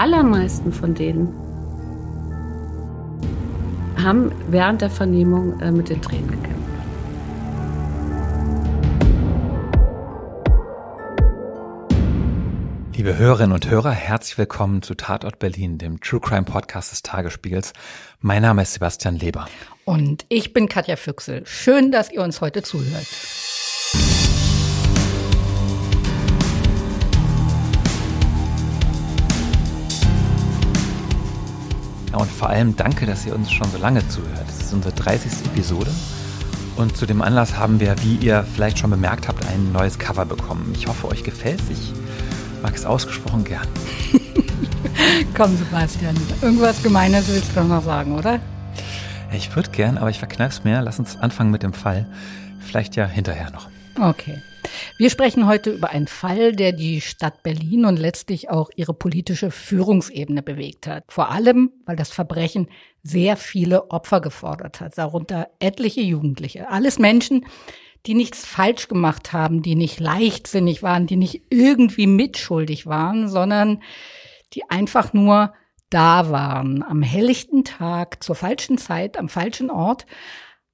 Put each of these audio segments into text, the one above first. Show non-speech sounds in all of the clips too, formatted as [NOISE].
allermeisten von denen haben während der Vernehmung äh, mit den Tränen gekämpft. Liebe Hörerinnen und Hörer, herzlich willkommen zu Tatort Berlin, dem True Crime Podcast des Tagesspiegels. Mein Name ist Sebastian Leber. Und ich bin Katja Füchsel. Schön, dass ihr uns heute zuhört. Ja, und vor allem danke, dass ihr uns schon so lange zuhört. Das ist unsere 30. Episode. Und zu dem Anlass haben wir, wie ihr vielleicht schon bemerkt habt, ein neues Cover bekommen. Ich hoffe, euch gefällt es. Ich mag es ausgesprochen gern. [LAUGHS] Komm, Sebastian, irgendwas Gemeines willst du noch sagen, oder? Ich würde gern, aber ich verkneif's mir. Lass uns anfangen mit dem Fall. Vielleicht ja hinterher noch. Okay. Wir sprechen heute über einen Fall, der die Stadt Berlin und letztlich auch ihre politische Führungsebene bewegt hat. Vor allem, weil das Verbrechen sehr viele Opfer gefordert hat, darunter etliche Jugendliche. Alles Menschen, die nichts falsch gemacht haben, die nicht leichtsinnig waren, die nicht irgendwie mitschuldig waren, sondern die einfach nur da waren, am helllichten Tag, zur falschen Zeit, am falschen Ort.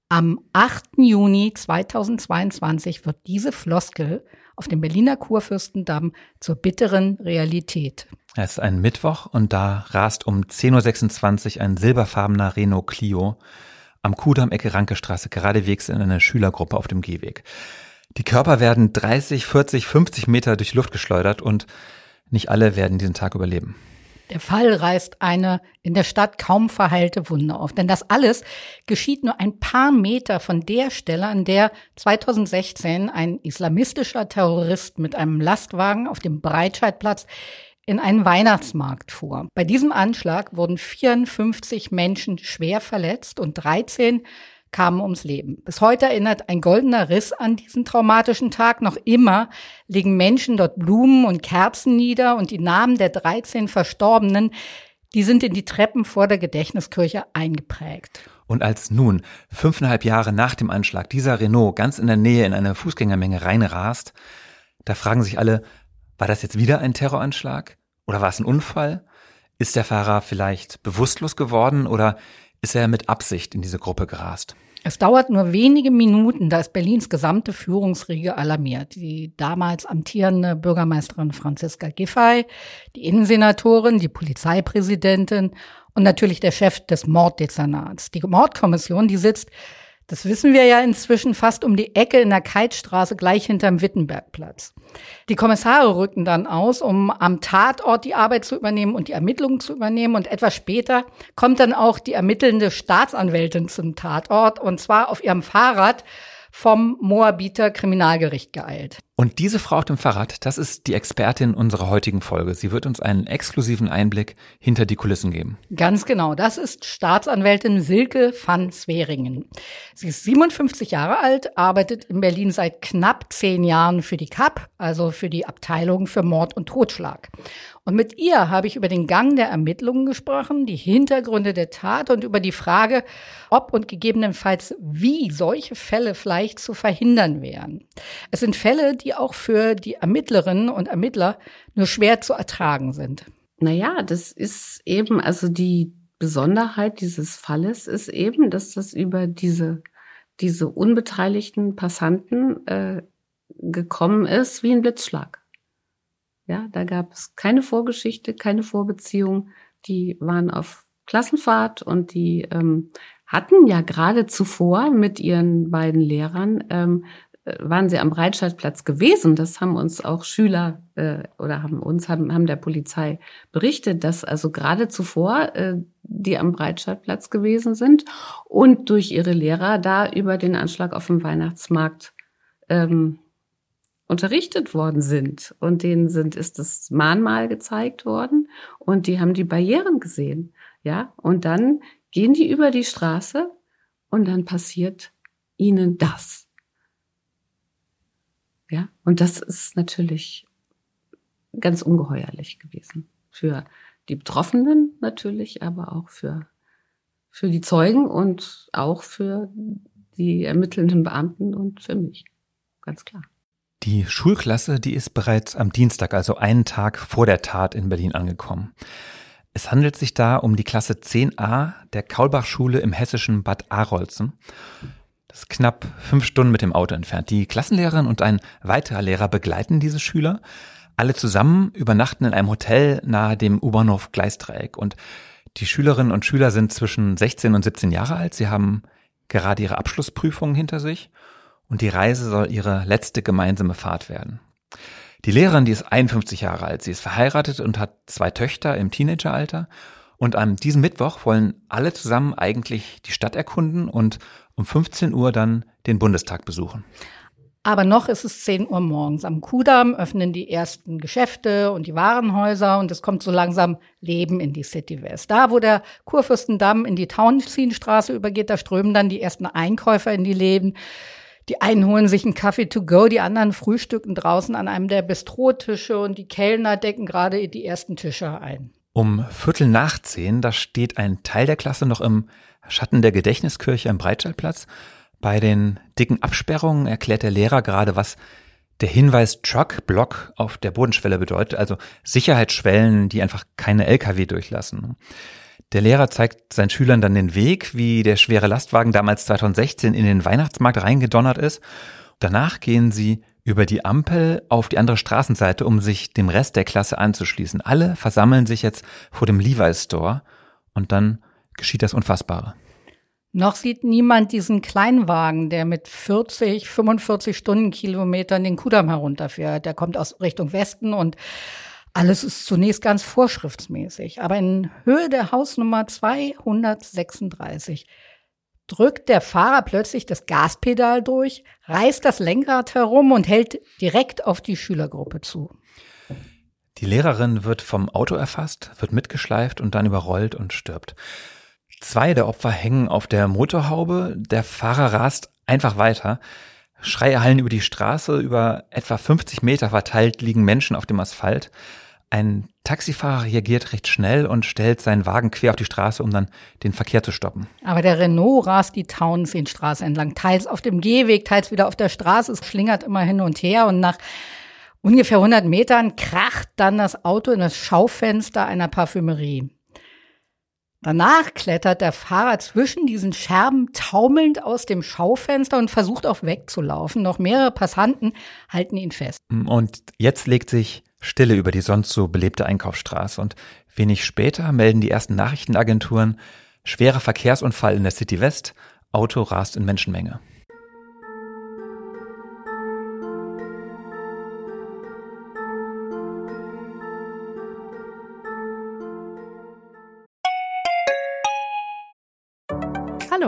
Am 8. Juni 2022 wird diese Floskel auf dem Berliner Kurfürstendamm zur bitteren Realität. Es ist ein Mittwoch und da rast um 10.26 Uhr ein silberfarbener Renault Clio am Kudamm Ecke Rankestraße geradewegs in eine Schülergruppe auf dem Gehweg. Die Körper werden 30, 40, 50 Meter durch Luft geschleudert und nicht alle werden diesen Tag überleben. Der Fall reißt eine in der Stadt kaum verheilte Wunde auf. Denn das alles geschieht nur ein paar Meter von der Stelle, an der 2016 ein islamistischer Terrorist mit einem Lastwagen auf dem Breitscheidplatz in einen Weihnachtsmarkt fuhr. Bei diesem Anschlag wurden 54 Menschen schwer verletzt und 13 kamen ums Leben. Bis heute erinnert ein goldener Riss an diesen traumatischen Tag. Noch immer legen Menschen dort Blumen und Kerzen nieder und die Namen der 13 Verstorbenen, die sind in die Treppen vor der Gedächtniskirche eingeprägt. Und als nun, fünfeinhalb Jahre nach dem Anschlag, dieser Renault ganz in der Nähe in eine Fußgängermenge reinrast, da fragen sich alle, war das jetzt wieder ein Terroranschlag? Oder war es ein Unfall? Ist der Fahrer vielleicht bewusstlos geworden oder ist er mit Absicht in diese Gruppe gerast? Es dauert nur wenige Minuten, da ist Berlins gesamte Führungsriege alarmiert. Die damals amtierende Bürgermeisterin Franziska Giffey, die Innensenatorin, die Polizeipräsidentin und natürlich der Chef des Morddezernats. Die Mordkommission, die sitzt das wissen wir ja inzwischen fast um die Ecke in der Keitstraße gleich hinterm Wittenbergplatz. Die Kommissare rücken dann aus, um am Tatort die Arbeit zu übernehmen und die Ermittlungen zu übernehmen. Und etwas später kommt dann auch die ermittelnde Staatsanwältin zum Tatort und zwar auf ihrem Fahrrad vom Moabiter Kriminalgericht geeilt. Und diese Frau auf dem Fahrrad, das ist die Expertin unserer heutigen Folge. Sie wird uns einen exklusiven Einblick hinter die Kulissen geben. Ganz genau. Das ist Staatsanwältin Silke van Sweringen. Sie ist 57 Jahre alt, arbeitet in Berlin seit knapp zehn Jahren für die KAP, also für die Abteilung für Mord und Totschlag. Und mit ihr habe ich über den Gang der Ermittlungen gesprochen, die Hintergründe der Tat und über die Frage, ob und gegebenenfalls wie solche Fälle vielleicht zu verhindern wären. Es sind Fälle, die auch für die Ermittlerinnen und Ermittler nur schwer zu ertragen sind. Naja, das ist eben, also die Besonderheit dieses Falles ist eben, dass das über diese, diese unbeteiligten Passanten äh, gekommen ist wie ein Blitzschlag. Ja, da gab es keine Vorgeschichte, keine Vorbeziehung. Die waren auf Klassenfahrt und die ähm, hatten ja gerade zuvor mit ihren beiden Lehrern ähm, äh, waren sie am Breitscheidplatz gewesen. Das haben uns auch Schüler äh, oder haben uns haben, haben der Polizei berichtet, dass also gerade zuvor äh, die am Breitscheidplatz gewesen sind und durch ihre Lehrer da über den Anschlag auf dem Weihnachtsmarkt ähm, unterrichtet worden sind. Und denen sind, ist das Mahnmal gezeigt worden und die haben die Barrieren gesehen. Ja, und dann gehen die über die Straße und dann passiert ihnen das. Ja, und das ist natürlich ganz ungeheuerlich gewesen. Für die Betroffenen natürlich, aber auch für, für die Zeugen und auch für die ermittelnden Beamten und für mich. Ganz klar. Die Schulklasse, die ist bereits am Dienstag, also einen Tag vor der Tat in Berlin angekommen. Es handelt sich da um die Klasse 10a der Kaulbach-Schule im hessischen Bad Arolsen. Das ist knapp fünf Stunden mit dem Auto entfernt. Die Klassenlehrerin und ein weiterer Lehrer begleiten diese Schüler. Alle zusammen übernachten in einem Hotel nahe dem U-Bahnhof Gleisdreieck. Und die Schülerinnen und Schüler sind zwischen 16 und 17 Jahre alt. Sie haben gerade ihre Abschlussprüfungen hinter sich und die Reise soll ihre letzte gemeinsame Fahrt werden. Die Lehrerin, die ist 51 Jahre alt, sie ist verheiratet und hat zwei Töchter im Teenageralter. Und an diesem Mittwoch wollen alle zusammen eigentlich die Stadt erkunden und um 15 Uhr dann den Bundestag besuchen. Aber noch ist es 10 Uhr morgens. Am Kudamm öffnen die ersten Geschäfte und die Warenhäuser und es kommt so langsam Leben in die City West. Da, wo der Kurfürstendamm in die Tauentzienstraße übergeht, da strömen dann die ersten Einkäufer in die Läden. Die einen holen sich einen Kaffee to go, die anderen frühstücken draußen an einem der Bistrotische und die Kellner decken gerade die ersten Tische ein. Um Viertel nach zehn, da steht ein Teil der Klasse noch im Schatten der Gedächtniskirche am Breitscheidplatz bei den dicken Absperrungen erklärt der Lehrer gerade, was der Hinweis Truck Block auf der Bodenschwelle bedeutet, also Sicherheitsschwellen, die einfach keine LKW durchlassen. Der Lehrer zeigt seinen Schülern dann den Weg, wie der schwere Lastwagen damals 2016 in den Weihnachtsmarkt reingedonnert ist. Danach gehen sie über die Ampel auf die andere Straßenseite, um sich dem Rest der Klasse anzuschließen. Alle versammeln sich jetzt vor dem Levi's Store und dann geschieht das Unfassbare. Noch sieht niemand diesen Kleinwagen, der mit 40, 45 Stundenkilometern den Kudamm herunterfährt. Der kommt aus Richtung Westen und alles ist zunächst ganz vorschriftsmäßig. Aber in Höhe der Hausnummer 236 drückt der Fahrer plötzlich das Gaspedal durch, reißt das Lenkrad herum und hält direkt auf die Schülergruppe zu. Die Lehrerin wird vom Auto erfasst, wird mitgeschleift und dann überrollt und stirbt. Zwei der Opfer hängen auf der Motorhaube. Der Fahrer rast einfach weiter. Schreie hallen über die Straße. Über etwa 50 Meter verteilt liegen Menschen auf dem Asphalt. Ein Taxifahrer reagiert recht schnell und stellt seinen Wagen quer auf die Straße, um dann den Verkehr zu stoppen. Aber der Renault rast die Tauentzienstraße entlang, teils auf dem Gehweg, teils wieder auf der Straße. Es schlingert immer hin und her und nach ungefähr 100 Metern kracht dann das Auto in das Schaufenster einer Parfümerie. Danach klettert der Fahrer zwischen diesen Scherben taumelnd aus dem Schaufenster und versucht auch wegzulaufen. Noch mehrere Passanten halten ihn fest. Und jetzt legt sich Stille über die sonst so belebte Einkaufsstraße. Und wenig später melden die ersten Nachrichtenagenturen schwerer Verkehrsunfall in der City West. Auto rast in Menschenmenge.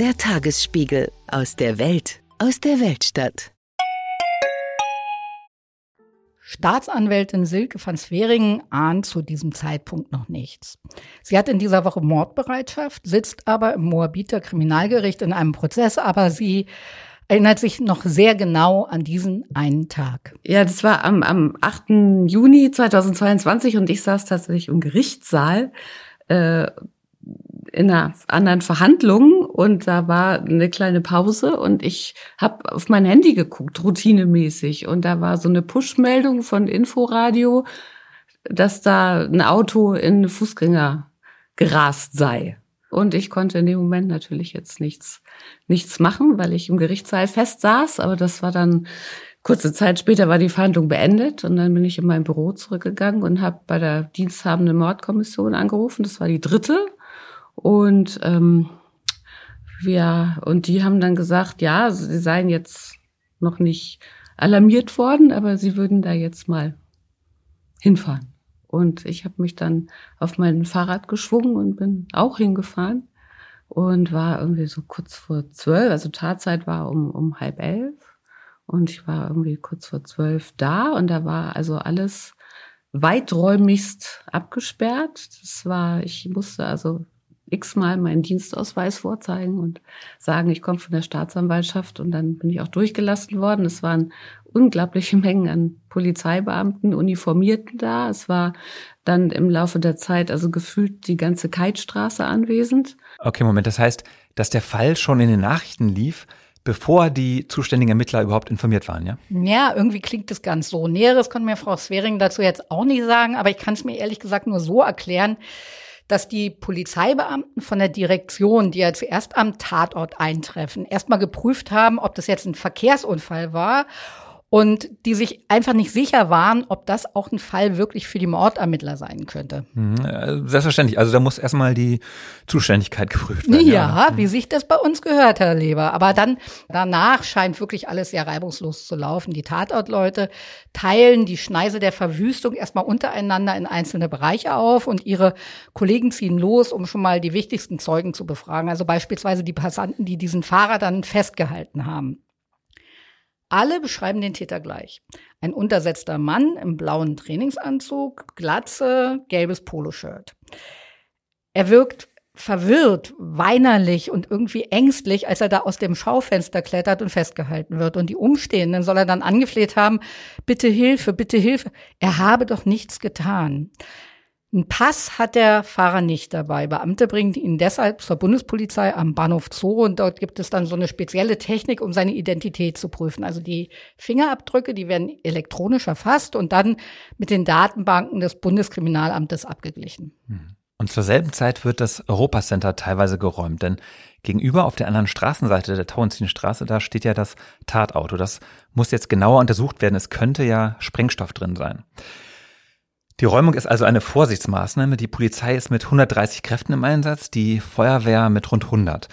Der Tagesspiegel aus der Welt, aus der Weltstadt. Staatsanwältin Silke van Sveringen ahnt zu diesem Zeitpunkt noch nichts. Sie hat in dieser Woche Mordbereitschaft, sitzt aber im Moabiter Kriminalgericht in einem Prozess, aber sie erinnert sich noch sehr genau an diesen einen Tag. Ja, das war am, am 8. Juni 2022 und ich saß tatsächlich im Gerichtssaal. Äh, in einer anderen Verhandlung und da war eine kleine Pause und ich habe auf mein Handy geguckt, routinemäßig. Und da war so eine Push-Meldung von Inforadio, dass da ein Auto in eine Fußgänger gerast sei. Und ich konnte in dem Moment natürlich jetzt nichts, nichts machen, weil ich im Gerichtssaal fest saß. Aber das war dann kurze Zeit später war die Verhandlung beendet und dann bin ich in mein Büro zurückgegangen und habe bei der diensthabenden Mordkommission angerufen. Das war die dritte und ähm, wir, und die haben dann gesagt, ja, sie seien jetzt noch nicht alarmiert worden, aber sie würden da jetzt mal hinfahren. Und ich habe mich dann auf mein Fahrrad geschwungen und bin auch hingefahren und war irgendwie so kurz vor zwölf, also Tatzeit war um, um halb elf. Und ich war irgendwie kurz vor zwölf da und da war also alles weiträumigst abgesperrt. Das war, ich musste also x-mal meinen Dienstausweis vorzeigen und sagen, ich komme von der Staatsanwaltschaft und dann bin ich auch durchgelassen worden. Es waren unglaubliche Mengen an Polizeibeamten, Uniformierten da. Es war dann im Laufe der Zeit also gefühlt die ganze Keitstraße anwesend. Okay, Moment, das heißt, dass der Fall schon in den Nachrichten lief, bevor die zuständigen Ermittler überhaupt informiert waren, ja? Ja, irgendwie klingt das ganz so. Näheres kann mir Frau Svering dazu jetzt auch nicht sagen, aber ich kann es mir ehrlich gesagt nur so erklären, dass die Polizeibeamten von der Direktion, die ja zuerst am Tatort eintreffen, erstmal geprüft haben, ob das jetzt ein Verkehrsunfall war und die sich einfach nicht sicher waren, ob das auch ein Fall wirklich für die Mordermittler sein könnte. Mhm, äh, selbstverständlich. Also da muss erstmal die Zuständigkeit [LAUGHS] geprüft werden. Ja, ja, wie sich das bei uns gehört, Herr Leber. Aber dann danach scheint wirklich alles sehr reibungslos zu laufen. Die Tatortleute teilen die Schneise der Verwüstung erstmal untereinander in einzelne Bereiche auf und ihre Kollegen ziehen los, um schon mal die wichtigsten Zeugen zu befragen. Also beispielsweise die Passanten, die diesen Fahrer dann festgehalten haben. Alle beschreiben den Täter gleich. Ein untersetzter Mann im blauen Trainingsanzug, Glatze, gelbes Poloshirt. Er wirkt verwirrt, weinerlich und irgendwie ängstlich, als er da aus dem Schaufenster klettert und festgehalten wird. Und die Umstehenden soll er dann angefleht haben, bitte Hilfe, bitte Hilfe. Er habe doch nichts getan. Ein Pass hat der Fahrer nicht dabei. Beamte bringen ihn deshalb zur Bundespolizei am Bahnhof Zoo und dort gibt es dann so eine spezielle Technik, um seine Identität zu prüfen. Also die Fingerabdrücke, die werden elektronisch erfasst und dann mit den Datenbanken des Bundeskriminalamtes abgeglichen. Mhm. Und zur selben Zeit wird das Europacenter teilweise geräumt, denn gegenüber auf der anderen Straßenseite der Tauentzienstraße, da steht ja das Tatauto. Das muss jetzt genauer untersucht werden. Es könnte ja Sprengstoff drin sein. Die Räumung ist also eine Vorsichtsmaßnahme. Die Polizei ist mit 130 Kräften im Einsatz, die Feuerwehr mit rund 100.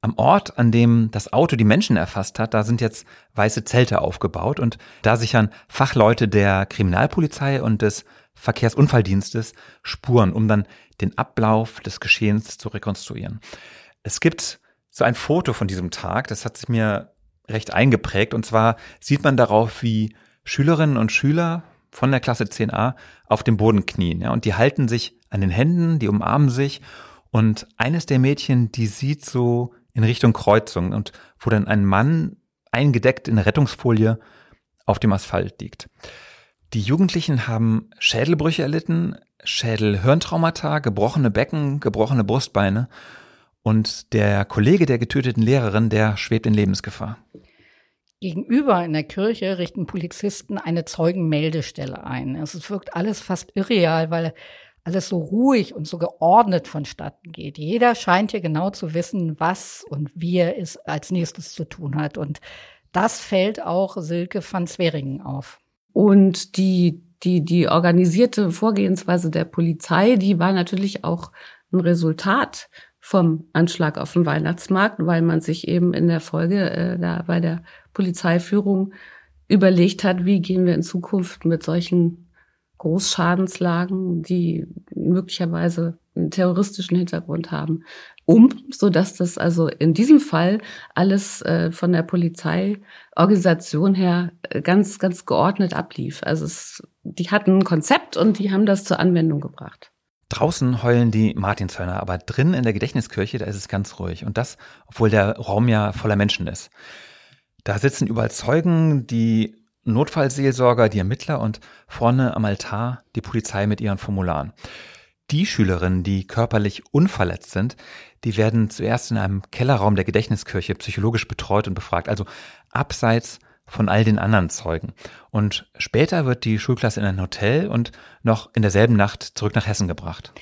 Am Ort, an dem das Auto die Menschen erfasst hat, da sind jetzt weiße Zelte aufgebaut und da sichern Fachleute der Kriminalpolizei und des Verkehrsunfalldienstes Spuren, um dann den Ablauf des Geschehens zu rekonstruieren. Es gibt so ein Foto von diesem Tag, das hat sich mir recht eingeprägt und zwar sieht man darauf, wie Schülerinnen und Schüler von der Klasse 10a auf dem Boden knien. Ja, und die halten sich an den Händen, die umarmen sich. Und eines der Mädchen, die sieht so in Richtung Kreuzung und wo dann ein Mann eingedeckt in Rettungsfolie auf dem Asphalt liegt. Die Jugendlichen haben Schädelbrüche erlitten, Schädelhirntraumata, gebrochene Becken, gebrochene Brustbeine. Und der Kollege der getöteten Lehrerin, der schwebt in Lebensgefahr. Gegenüber in der Kirche richten Polizisten eine Zeugenmeldestelle ein. Es wirkt alles fast irreal, weil alles so ruhig und so geordnet vonstatten geht. Jeder scheint hier genau zu wissen, was und wie er es als nächstes zu tun hat. Und das fällt auch Silke van Zweringen auf. Und die, die, die organisierte Vorgehensweise der Polizei, die war natürlich auch ein Resultat vom Anschlag auf den Weihnachtsmarkt, weil man sich eben in der Folge äh, da bei der Polizeiführung überlegt hat, wie gehen wir in Zukunft mit solchen Großschadenslagen, die möglicherweise einen terroristischen Hintergrund haben, um, so dass das also in diesem Fall alles äh, von der Polizeiorganisation her äh, ganz, ganz geordnet ablief. Also es, die hatten ein Konzept und die haben das zur Anwendung gebracht. Draußen heulen die Martinshörner, aber drin in der Gedächtniskirche, da ist es ganz ruhig. Und das, obwohl der Raum ja voller Menschen ist. Da sitzen überall Zeugen, die Notfallseelsorger, die Ermittler und vorne am Altar die Polizei mit ihren Formularen. Die Schülerinnen, die körperlich unverletzt sind, die werden zuerst in einem Kellerraum der Gedächtniskirche psychologisch betreut und befragt, also abseits von all den anderen Zeugen. Und später wird die Schulklasse in ein Hotel und noch in derselben Nacht zurück nach Hessen gebracht.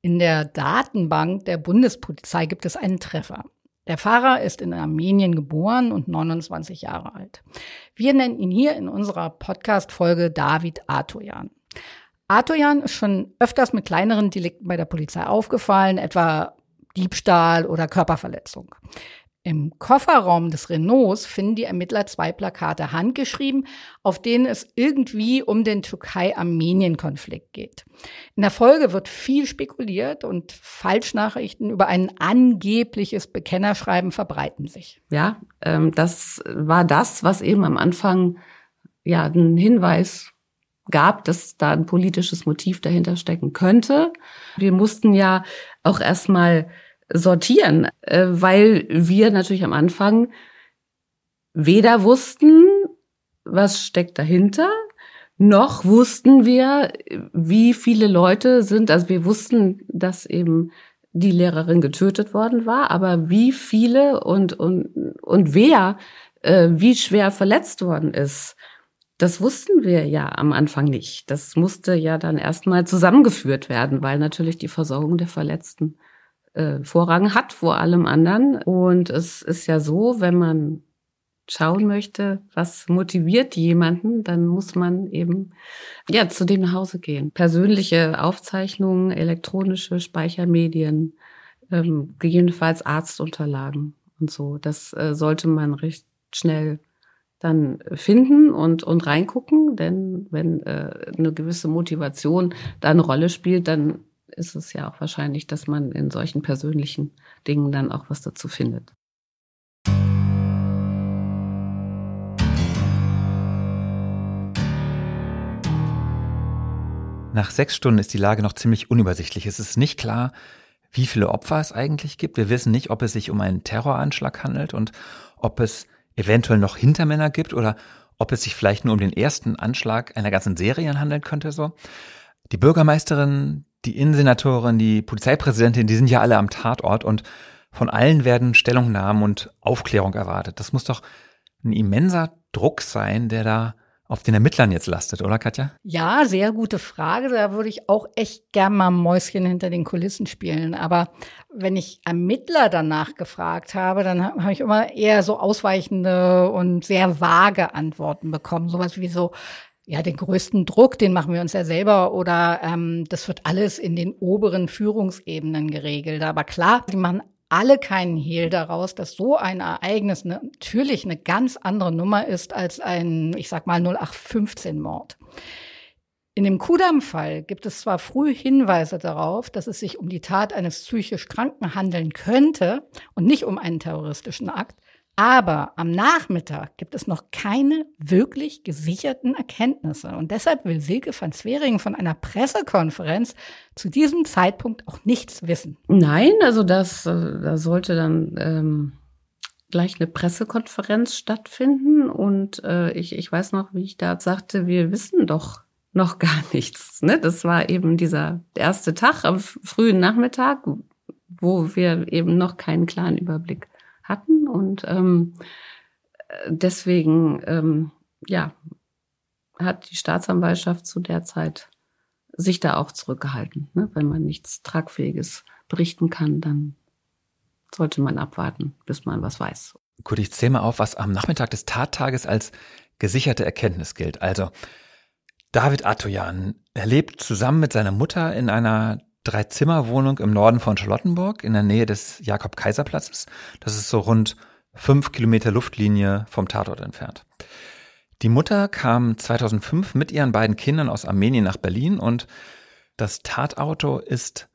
In der Datenbank der Bundespolizei gibt es einen Treffer. Der Fahrer ist in Armenien geboren und 29 Jahre alt. Wir nennen ihn hier in unserer Podcast-Folge David Atoyan. Atoyan ist schon öfters mit kleineren Delikten bei der Polizei aufgefallen, etwa Diebstahl oder Körperverletzung. Im Kofferraum des Renaults finden die Ermittler zwei Plakate handgeschrieben, auf denen es irgendwie um den Türkei-Armenien-Konflikt geht. In der Folge wird viel spekuliert und Falschnachrichten über ein angebliches Bekennerschreiben verbreiten sich. Ja, ähm, das war das, was eben am Anfang ja einen Hinweis gab, dass da ein politisches Motiv dahinter stecken könnte. Wir mussten ja auch erstmal sortieren, äh, weil wir natürlich am Anfang weder wussten, was steckt dahinter, noch wussten wir, wie viele Leute sind, also wir wussten, dass eben die Lehrerin getötet worden war, aber wie viele und, und, und wer, äh, wie schwer verletzt worden ist, das wussten wir ja am Anfang nicht. Das musste ja dann erstmal zusammengeführt werden, weil natürlich die Versorgung der Verletzten äh, Vorrang hat vor allem anderen. Und es ist ja so, wenn man schauen möchte, was motiviert jemanden, dann muss man eben ja zu dem nach Hause gehen. Persönliche Aufzeichnungen, elektronische Speichermedien, ähm, gegebenenfalls Arztunterlagen und so. Das äh, sollte man recht schnell dann finden und, und reingucken, denn wenn äh, eine gewisse Motivation da eine Rolle spielt, dann ist es ja auch wahrscheinlich, dass man in solchen persönlichen Dingen dann auch was dazu findet. Nach sechs Stunden ist die Lage noch ziemlich unübersichtlich. Es ist nicht klar, wie viele Opfer es eigentlich gibt. Wir wissen nicht, ob es sich um einen Terroranschlag handelt und ob es eventuell noch Hintermänner gibt oder ob es sich vielleicht nur um den ersten Anschlag einer ganzen Serie handeln könnte so. Die Bürgermeisterin, die Innensenatorin, die Polizeipräsidentin, die sind ja alle am Tatort und von allen werden Stellungnahmen und Aufklärung erwartet. Das muss doch ein immenser Druck sein, der da auf den Ermittlern jetzt lastet, oder Katja? Ja, sehr gute Frage. Da würde ich auch echt gern mal Mäuschen hinter den Kulissen spielen. Aber wenn ich Ermittler danach gefragt habe, dann habe ich immer eher so ausweichende und sehr vage Antworten bekommen. Sowas wie so, ja, den größten Druck, den machen wir uns ja selber oder ähm, das wird alles in den oberen Führungsebenen geregelt. Aber klar, die machen alle keinen Hehl daraus, dass so ein Ereignis natürlich eine ganz andere Nummer ist als ein, ich sag mal, 0815-Mord. In dem Kudam-Fall gibt es zwar früh Hinweise darauf, dass es sich um die Tat eines psychisch Kranken handeln könnte und nicht um einen terroristischen Akt, aber am Nachmittag gibt es noch keine wirklich gesicherten Erkenntnisse. Und deshalb will Silke van Zweringen von einer Pressekonferenz zu diesem Zeitpunkt auch nichts wissen. Nein, also das, äh, da sollte dann ähm, gleich eine Pressekonferenz stattfinden. Und äh, ich, ich weiß noch, wie ich da sagte, wir wissen doch noch gar nichts. Ne? Das war eben dieser erste Tag am frühen Nachmittag, wo wir eben noch keinen klaren Überblick hatten. Und ähm, deswegen, ähm, ja, hat die Staatsanwaltschaft zu der Zeit sich da auch zurückgehalten. Ne? Wenn man nichts Tragfähiges berichten kann, dann sollte man abwarten, bis man was weiß. Gut, ich zähle mal auf, was am Nachmittag des Tattages als gesicherte Erkenntnis gilt. Also, David Atoyan, lebt zusammen mit seiner Mutter in einer Dreizimmerwohnung im Norden von Charlottenburg in der Nähe des Jakob-Kaiser-Platzes. Das ist so rund fünf Kilometer Luftlinie vom Tatort entfernt. Die Mutter kam 2005 mit ihren beiden Kindern aus Armenien nach Berlin und das Tatauto ist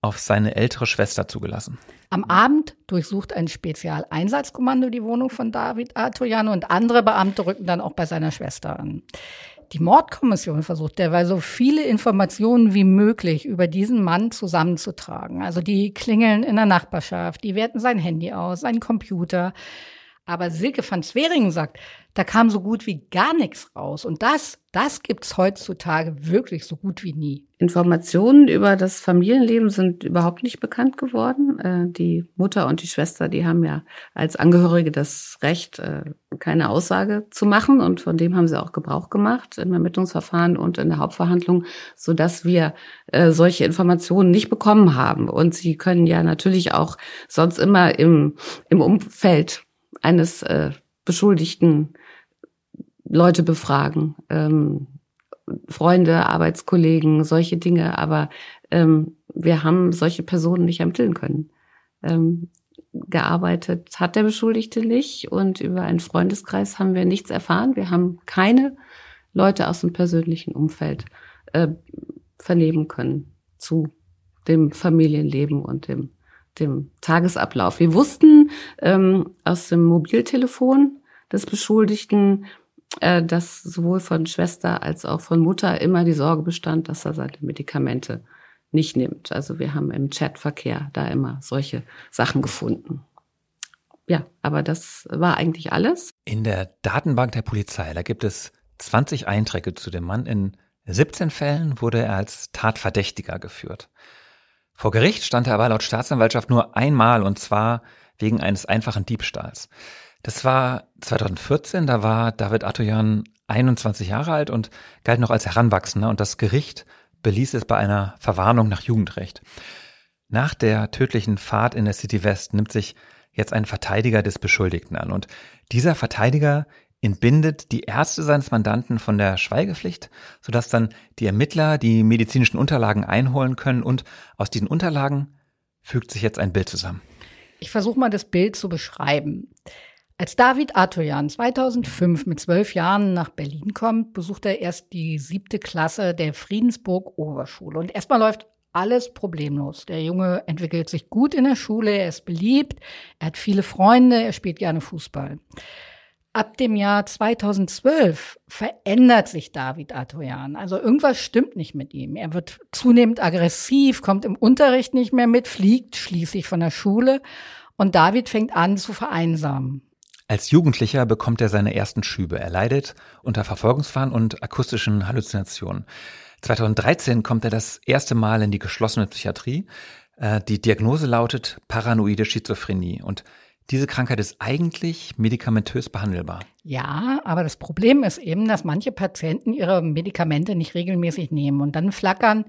auf seine ältere Schwester zugelassen. Am Abend durchsucht ein Spezialeinsatzkommando die Wohnung von David Atoyan und andere Beamte rücken dann auch bei seiner Schwester an. Die Mordkommission versucht derweil so viele Informationen wie möglich über diesen Mann zusammenzutragen. Also die klingeln in der Nachbarschaft, die werten sein Handy aus, seinen Computer. Aber Silke van Zweringen sagt, da kam so gut wie gar nichts raus. Und das, das gibt's heutzutage wirklich so gut wie nie. Informationen über das Familienleben sind überhaupt nicht bekannt geworden. Äh, die Mutter und die Schwester, die haben ja als Angehörige das Recht, äh, keine Aussage zu machen. Und von dem haben sie auch Gebrauch gemacht im Ermittlungsverfahren und in der Hauptverhandlung, so dass wir äh, solche Informationen nicht bekommen haben. Und sie können ja natürlich auch sonst immer im, im Umfeld eines Beschuldigten Leute befragen, ähm, Freunde, Arbeitskollegen, solche Dinge, aber ähm, wir haben solche Personen nicht ermitteln können. Ähm, gearbeitet hat der Beschuldigte nicht und über einen Freundeskreis haben wir nichts erfahren. Wir haben keine Leute aus dem persönlichen Umfeld äh, vernehmen können zu dem Familienleben und dem, dem Tagesablauf. Wir wussten ähm, aus dem Mobiltelefon des Beschuldigten, äh, dass sowohl von Schwester als auch von Mutter immer die Sorge bestand, dass er seine Medikamente nicht nimmt. Also wir haben im Chatverkehr da immer solche Sachen gefunden. Ja, aber das war eigentlich alles. In der Datenbank der Polizei, da gibt es 20 Einträge zu dem Mann. In 17 Fällen wurde er als Tatverdächtiger geführt. Vor Gericht stand er aber laut Staatsanwaltschaft nur einmal und zwar wegen eines einfachen Diebstahls. Das war 2014, da war David Atoyan 21 Jahre alt und galt noch als Heranwachsender und das Gericht beließ es bei einer Verwarnung nach Jugendrecht. Nach der tödlichen Fahrt in der City West nimmt sich jetzt ein Verteidiger des Beschuldigten an und dieser Verteidiger entbindet die Ärzte seines Mandanten von der Schweigepflicht, sodass dann die Ermittler die medizinischen Unterlagen einholen können und aus diesen Unterlagen fügt sich jetzt ein Bild zusammen. Ich versuche mal das Bild zu beschreiben. Als David Atoyan 2005 mit zwölf Jahren nach Berlin kommt, besucht er erst die siebte Klasse der Friedensburg Oberschule. Und erstmal läuft alles problemlos. Der Junge entwickelt sich gut in der Schule, er ist beliebt, er hat viele Freunde, er spielt gerne Fußball. Ab dem Jahr 2012 verändert sich David Atoyan. Also irgendwas stimmt nicht mit ihm. Er wird zunehmend aggressiv, kommt im Unterricht nicht mehr mit, fliegt schließlich von der Schule und David fängt an zu vereinsamen. Als Jugendlicher bekommt er seine ersten Schübe. Er leidet unter Verfolgungswahn und akustischen Halluzinationen. 2013 kommt er das erste Mal in die geschlossene Psychiatrie. Äh, die Diagnose lautet paranoide Schizophrenie und diese Krankheit ist eigentlich medikamentös behandelbar. Ja, aber das Problem ist eben, dass manche Patienten ihre Medikamente nicht regelmäßig nehmen und dann flackern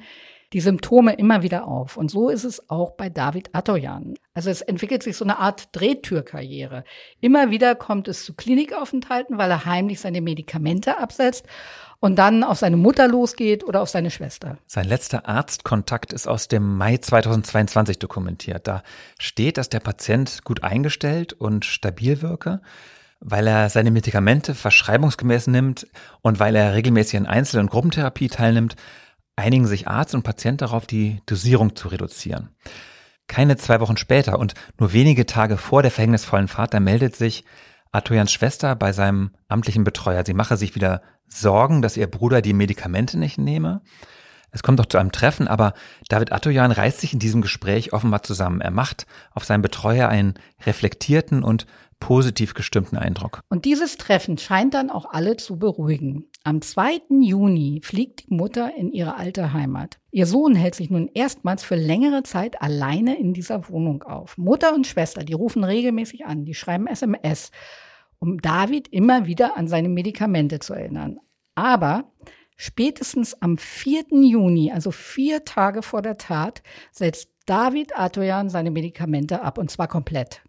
die Symptome immer wieder auf. Und so ist es auch bei David Atoyan. Also es entwickelt sich so eine Art Drehtürkarriere. Immer wieder kommt es zu Klinikaufenthalten, weil er heimlich seine Medikamente absetzt und dann auf seine Mutter losgeht oder auf seine Schwester. Sein letzter Arztkontakt ist aus dem Mai 2022 dokumentiert. Da steht, dass der Patient gut eingestellt und stabil wirke, weil er seine Medikamente verschreibungsgemäß nimmt und weil er regelmäßig an Einzel- und Gruppentherapie teilnimmt, einigen sich Arzt und Patient darauf, die Dosierung zu reduzieren. Keine zwei Wochen später und nur wenige Tage vor der verhängnisvollen Fahrt, da meldet sich Atoyans Schwester bei seinem amtlichen Betreuer. Sie mache sich wieder Sorgen, dass ihr Bruder die Medikamente nicht nehme. Es kommt doch zu einem Treffen, aber David Atoyan reißt sich in diesem Gespräch offenbar zusammen. Er macht auf seinen Betreuer einen reflektierten und positiv gestimmten Eindruck. Und dieses Treffen scheint dann auch alle zu beruhigen. Am 2. Juni fliegt die Mutter in ihre alte Heimat. Ihr Sohn hält sich nun erstmals für längere Zeit alleine in dieser Wohnung auf. Mutter und Schwester, die rufen regelmäßig an, die schreiben SMS, um David immer wieder an seine Medikamente zu erinnern. Aber spätestens am 4. Juni, also vier Tage vor der Tat, setzt David Atoyan seine Medikamente ab und zwar komplett.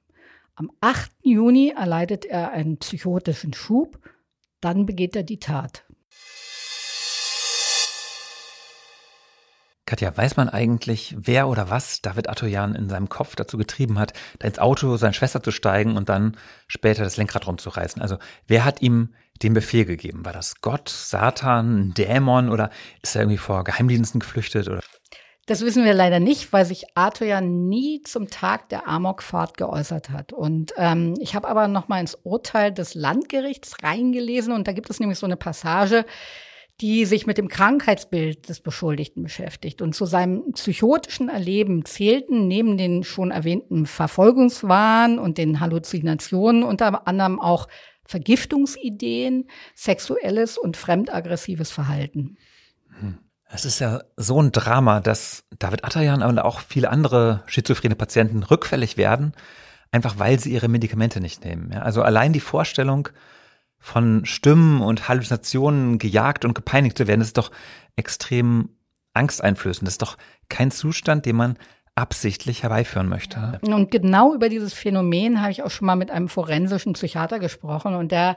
Am 8. Juni erleidet er einen psychotischen Schub, dann begeht er die Tat. Katja, weiß man eigentlich, wer oder was David Atoyan in seinem Kopf dazu getrieben hat, da ins Auto seiner Schwester zu steigen und dann später das Lenkrad rumzureißen? Also wer hat ihm den Befehl gegeben? War das Gott, Satan, ein Dämon oder ist er irgendwie vor Geheimdiensten geflüchtet? Oder? Das wissen wir leider nicht, weil sich Arthur ja nie zum Tag der Amokfahrt geäußert hat. Und ähm, ich habe aber noch mal ins Urteil des Landgerichts reingelesen und da gibt es nämlich so eine Passage, die sich mit dem Krankheitsbild des Beschuldigten beschäftigt. Und zu seinem psychotischen Erleben zählten neben den schon erwähnten Verfolgungswahn und den Halluzinationen unter anderem auch Vergiftungsideen, sexuelles und fremdaggressives Verhalten. Hm. Es ist ja so ein Drama, dass David Atayan und auch viele andere schizophrene Patienten rückfällig werden, einfach weil sie ihre Medikamente nicht nehmen. Ja, also allein die Vorstellung von Stimmen und Halluzinationen gejagt und gepeinigt zu werden, ist doch extrem angsteinflößend. Das ist doch kein Zustand, den man absichtlich herbeiführen möchte. Und genau über dieses Phänomen habe ich auch schon mal mit einem forensischen Psychiater gesprochen und der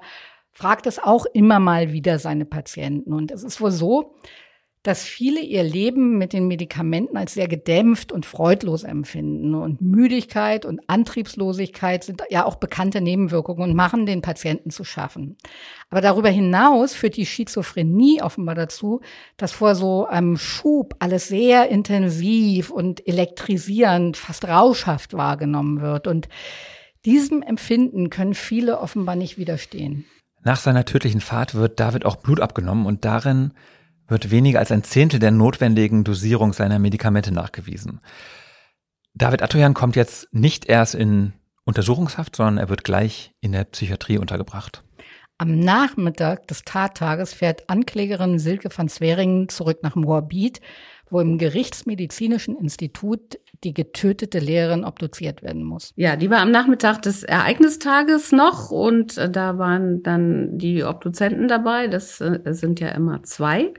fragt es auch immer mal wieder seine Patienten. Und es ist wohl so, dass viele ihr Leben mit den Medikamenten als sehr gedämpft und freudlos empfinden. Und Müdigkeit und Antriebslosigkeit sind ja auch bekannte Nebenwirkungen und machen den Patienten zu schaffen. Aber darüber hinaus führt die Schizophrenie offenbar dazu, dass vor so einem Schub alles sehr intensiv und elektrisierend, fast rauschhaft wahrgenommen wird. Und diesem Empfinden können viele offenbar nicht widerstehen. Nach seiner tödlichen Fahrt wird David auch Blut abgenommen und darin wird weniger als ein Zehntel der notwendigen Dosierung seiner Medikamente nachgewiesen. David Atoyan kommt jetzt nicht erst in Untersuchungshaft, sondern er wird gleich in der Psychiatrie untergebracht. Am Nachmittag des Tattages fährt Anklägerin Silke van Sweringen zurück nach Moabit, wo im Gerichtsmedizinischen Institut die getötete Lehrerin obduziert werden muss. Ja, die war am Nachmittag des Ereignistages noch und äh, da waren dann die Obduzenten dabei. Das äh, sind ja immer zwei,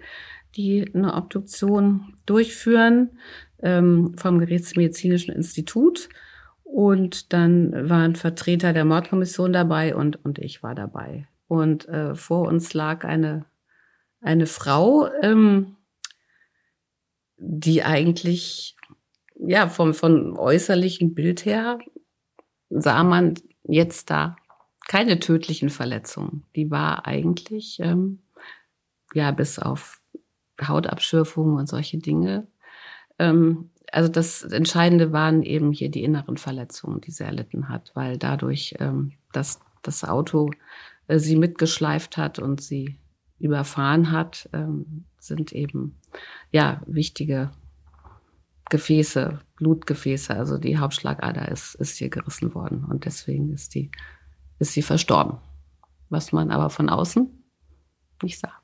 die eine Obduktion durchführen ähm, vom Gerichtsmedizinischen Institut. Und dann waren Vertreter der Mordkommission dabei und, und ich war dabei. Und äh, vor uns lag eine, eine Frau, ähm, die eigentlich ja, vom, vom äußerlichen Bild her sah man jetzt da keine tödlichen Verletzungen. Die war eigentlich, ähm, ja, bis auf Hautabschürfungen und solche Dinge. Ähm, also das Entscheidende waren eben hier die inneren Verletzungen, die sie erlitten hat, weil dadurch, ähm, dass das Auto äh, sie mitgeschleift hat und sie überfahren hat, ähm, sind eben ja wichtige Gefäße, Blutgefäße, also die Hauptschlagader ist, ist hier gerissen worden und deswegen ist die, ist sie verstorben. Was man aber von außen nicht sah.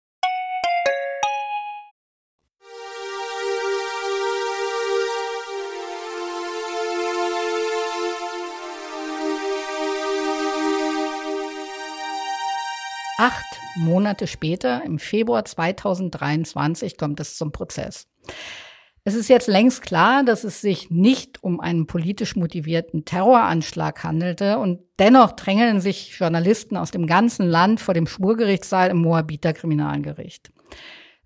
Acht Monate später, im Februar 2023, kommt es zum Prozess. Es ist jetzt längst klar, dass es sich nicht um einen politisch motivierten Terroranschlag handelte und dennoch drängeln sich Journalisten aus dem ganzen Land vor dem Schwurgerichtssaal im Moabiter Kriminalgericht.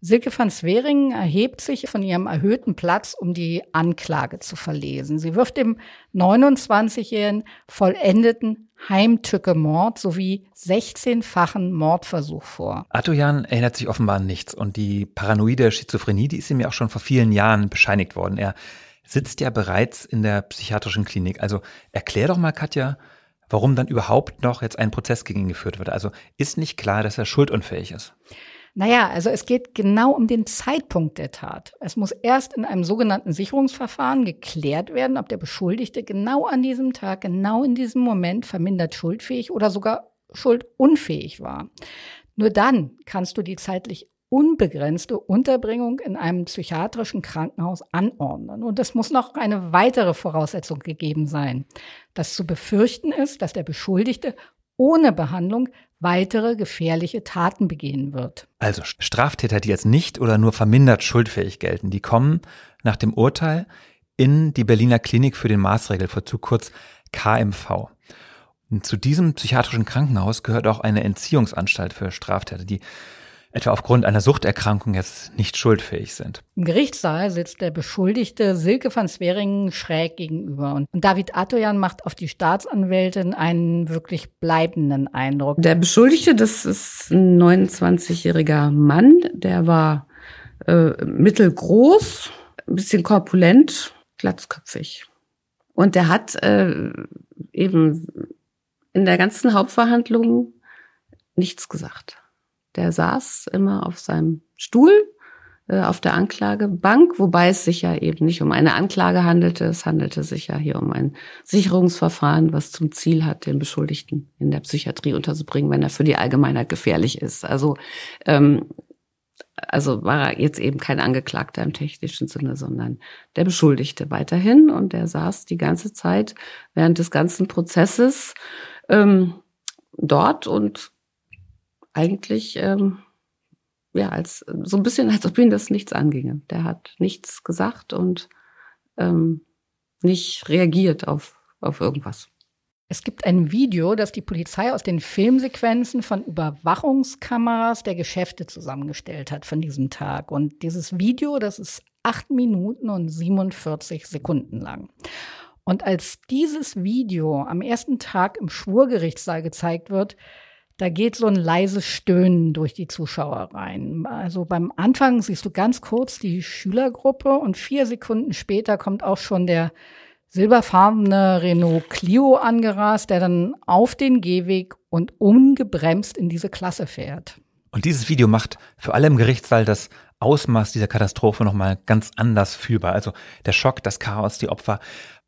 Silke van Sweringen erhebt sich von ihrem erhöhten Platz, um die Anklage zu verlesen. Sie wirft dem 29-jährigen vollendeten Heimtücke-Mord sowie 16-fachen Mordversuch vor. Atoyan erinnert sich offenbar an nichts und die paranoide Schizophrenie, die ist ihm ja auch schon vor vielen Jahren bescheinigt worden. Er sitzt ja bereits in der psychiatrischen Klinik. Also erklär doch mal, Katja, warum dann überhaupt noch jetzt ein Prozess gegen ihn geführt wird. Also ist nicht klar, dass er schuldunfähig ist. Naja, also es geht genau um den Zeitpunkt der Tat. Es muss erst in einem sogenannten Sicherungsverfahren geklärt werden, ob der Beschuldigte genau an diesem Tag, genau in diesem Moment vermindert schuldfähig oder sogar schuldunfähig war. Nur dann kannst du die zeitlich unbegrenzte Unterbringung in einem psychiatrischen Krankenhaus anordnen. Und es muss noch eine weitere Voraussetzung gegeben sein. Das zu befürchten ist, dass der Beschuldigte ohne Behandlung weitere gefährliche Taten begehen wird. Also Straftäter, die jetzt nicht oder nur vermindert schuldfähig gelten, die kommen nach dem Urteil in die Berliner Klinik für den Maßregelvollzug, kurz KMV. Und zu diesem psychiatrischen Krankenhaus gehört auch eine Entziehungsanstalt für Straftäter, die etwa aufgrund einer Suchterkrankung jetzt nicht schuldfähig sind. Im Gerichtssaal sitzt der Beschuldigte Silke van Sweringen schräg gegenüber. Und David Atoyan macht auf die Staatsanwältin einen wirklich bleibenden Eindruck. Der Beschuldigte, das ist ein 29-jähriger Mann, der war äh, mittelgroß, ein bisschen korpulent, glatzköpfig. Und der hat äh, eben in der ganzen Hauptverhandlung nichts gesagt. Der saß immer auf seinem Stuhl äh, auf der Anklagebank, wobei es sich ja eben nicht um eine Anklage handelte. Es handelte sich ja hier um ein Sicherungsverfahren, was zum Ziel hat, den Beschuldigten in der Psychiatrie unterzubringen, wenn er für die Allgemeinheit gefährlich ist. Also ähm, also war er jetzt eben kein Angeklagter im technischen Sinne, sondern der Beschuldigte weiterhin und der saß die ganze Zeit während des ganzen Prozesses ähm, dort und eigentlich ähm, ja als so ein bisschen als ob ihn das nichts anginge. Der hat nichts gesagt und ähm, nicht reagiert auf auf irgendwas. Es gibt ein Video, das die Polizei aus den Filmsequenzen von Überwachungskameras der Geschäfte zusammengestellt hat von diesem Tag. Und dieses Video, das ist acht Minuten und 47 Sekunden lang. Und als dieses Video am ersten Tag im Schwurgerichtssaal gezeigt wird, da geht so ein leises Stöhnen durch die Zuschauer rein. Also beim Anfang siehst du ganz kurz die Schülergruppe und vier Sekunden später kommt auch schon der silberfarbene Renault Clio angerast, der dann auf den Gehweg und ungebremst in diese Klasse fährt. Und dieses Video macht für alle im Gerichtssaal das Ausmaß dieser Katastrophe nochmal ganz anders fühlbar. Also der Schock, das Chaos, die Opfer,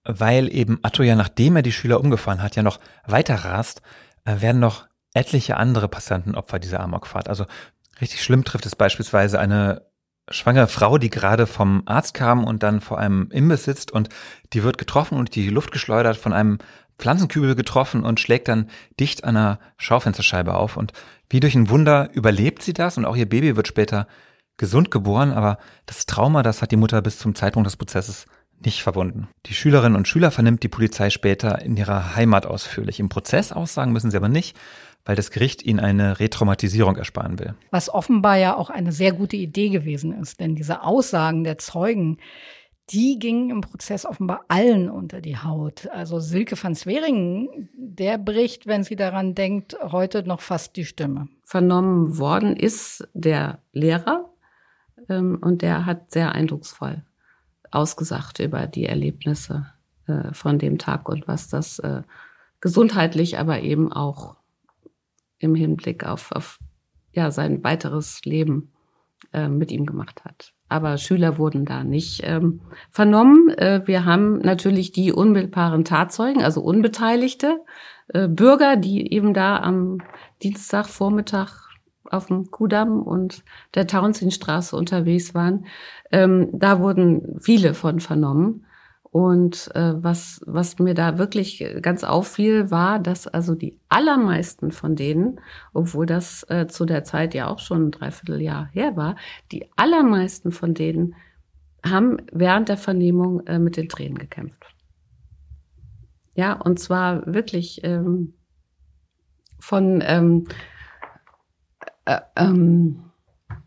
weil eben Atto ja, nachdem er die Schüler umgefahren hat, ja noch weiter rast, äh, werden noch etliche andere Passanten Opfer dieser Amokfahrt. Also richtig schlimm trifft es beispielsweise eine schwangere Frau, die gerade vom Arzt kam und dann vor einem Imbiss sitzt und die wird getroffen und die Luft geschleudert, von einem Pflanzenkübel getroffen und schlägt dann dicht an einer Schaufensterscheibe auf. Und wie durch ein Wunder überlebt sie das und auch ihr Baby wird später gesund geboren, aber das Trauma, das hat die Mutter bis zum Zeitpunkt des Prozesses nicht verwunden. Die Schülerinnen und Schüler vernimmt die Polizei später in ihrer Heimat ausführlich. Im Prozess aussagen müssen sie aber nicht, weil das Gericht ihnen eine Retraumatisierung ersparen will. Was offenbar ja auch eine sehr gute Idee gewesen ist, denn diese Aussagen der Zeugen, die gingen im Prozess offenbar allen unter die Haut. Also Silke van Sweringen, der bricht, wenn sie daran denkt, heute noch fast die Stimme. Vernommen worden ist der Lehrer ähm, und der hat sehr eindrucksvoll ausgesagt über die Erlebnisse äh, von dem Tag und was das äh, gesundheitlich, aber eben auch im Hinblick auf, auf ja, sein weiteres Leben äh, mit ihm gemacht hat. Aber Schüler wurden da nicht ähm, vernommen. Äh, wir haben natürlich die unmittelbaren Tatzeugen, also Unbeteiligte, äh, Bürger, die eben da am Dienstagvormittag auf dem Kudamm und der Tauentzienstraße unterwegs waren. Ähm, da wurden viele von vernommen. Und äh, was, was mir da wirklich ganz auffiel, war, dass also die allermeisten von denen, obwohl das äh, zu der Zeit ja auch schon ein Dreivierteljahr her war, die allermeisten von denen haben während der Vernehmung äh, mit den Tränen gekämpft. Ja, und zwar wirklich ähm, von ähm, äh, ähm,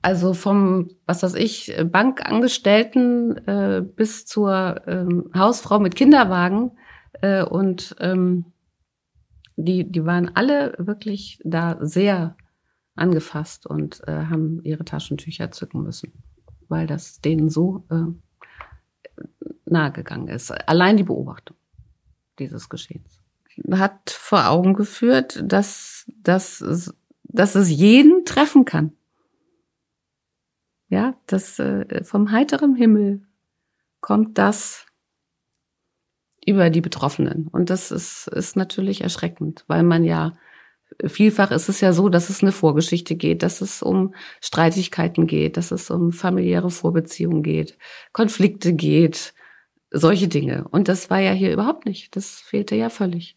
also vom, was weiß ich, Bankangestellten äh, bis zur ähm, Hausfrau mit Kinderwagen. Äh, und ähm, die, die waren alle wirklich da sehr angefasst und äh, haben ihre Taschentücher zücken müssen, weil das denen so äh, nahe gegangen ist. Allein die Beobachtung dieses Geschehens hat vor Augen geführt, dass, dass, dass es jeden treffen kann ja, das äh, vom heiteren Himmel kommt das über die Betroffenen. Und das ist, ist natürlich erschreckend, weil man ja vielfach ist es ja so, dass es eine Vorgeschichte geht, dass es um Streitigkeiten geht, dass es um familiäre Vorbeziehungen geht, Konflikte geht, solche Dinge. Und das war ja hier überhaupt nicht. Das fehlte ja völlig.